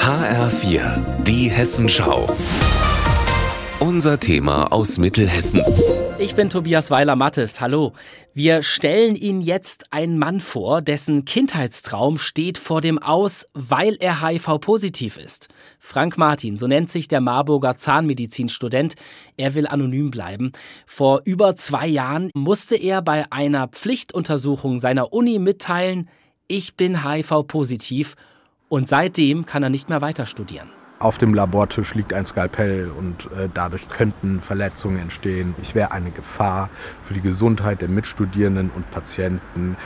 HR4, die Hessenschau. Unser Thema aus Mittelhessen. Ich bin Tobias Weiler-Mattes. Hallo. Wir stellen Ihnen jetzt einen Mann vor, dessen Kindheitstraum steht vor dem Aus, weil er HIV-positiv ist. Frank Martin, so nennt sich der Marburger Zahnmedizinstudent. Er will anonym bleiben. Vor über zwei Jahren musste er bei einer Pflichtuntersuchung seiner Uni mitteilen, ich bin HIV-positiv und seitdem kann er nicht mehr weiter studieren. Auf dem Labortisch liegt ein Skalpell und äh, dadurch könnten Verletzungen entstehen. Ich wäre eine Gefahr für die Gesundheit der Mitstudierenden und Patienten.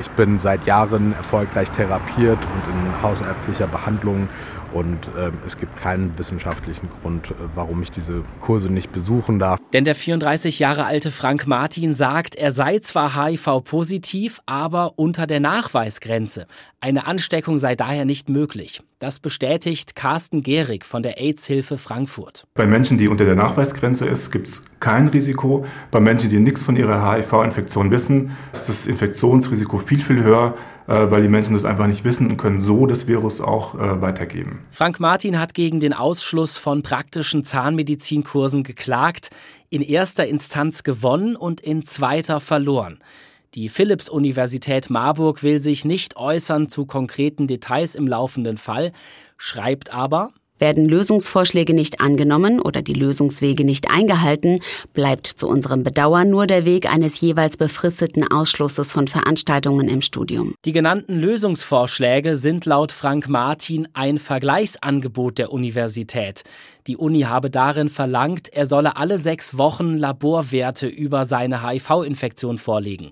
Ich bin seit Jahren erfolgreich therapiert und in hausärztlicher Behandlung und äh, es gibt keinen wissenschaftlichen Grund, äh, warum ich diese Kurse nicht besuchen darf. Denn der 34 Jahre alte Frank Martin sagt, er sei zwar HIV-positiv, aber unter der Nachweisgrenze. Eine Ansteckung sei daher nicht möglich. Das bestätigt Carsten Gehrig von der AIDS-Hilfe Frankfurt. Bei Menschen, die unter der Nachweisgrenze ist, gibt es kein Risiko. Bei Menschen, die nichts von ihrer HIV-Infektion wissen, ist das Infektionsrisiko viel, viel höher, äh, weil die Menschen das einfach nicht wissen und können so das Virus auch äh, weitergeben. Frank Martin hat gegen den Ausschluss von praktischen Zahnmedizinkursen geklagt, in erster Instanz gewonnen und in zweiter verloren. Die Philipps-Universität Marburg will sich nicht äußern zu konkreten Details im laufenden Fall, schreibt aber, werden Lösungsvorschläge nicht angenommen oder die Lösungswege nicht eingehalten, bleibt zu unserem Bedauern nur der Weg eines jeweils befristeten Ausschlusses von Veranstaltungen im Studium. Die genannten Lösungsvorschläge sind laut Frank Martin ein Vergleichsangebot der Universität. Die Uni habe darin verlangt, er solle alle sechs Wochen Laborwerte über seine HIV-Infektion vorlegen.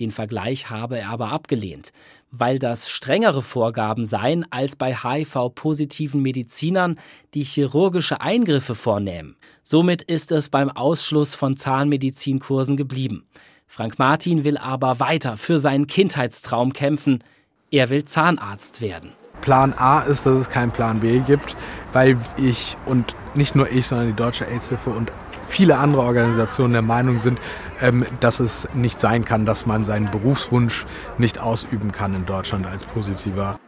Den Vergleich habe er aber abgelehnt, weil das strengere Vorgaben seien als bei HIV-positiven Medizinern, die chirurgische Eingriffe vornehmen. Somit ist es beim Ausschluss von Zahnmedizinkursen geblieben. Frank Martin will aber weiter für seinen Kindheitstraum kämpfen. Er will Zahnarzt werden. Plan A ist, dass es keinen Plan B gibt, weil ich und nicht nur ich, sondern die Deutsche AIDS-Hilfe und viele andere Organisationen der Meinung sind, ähm, dass es nicht sein kann, dass man seinen Berufswunsch nicht ausüben kann in Deutschland als Positiver.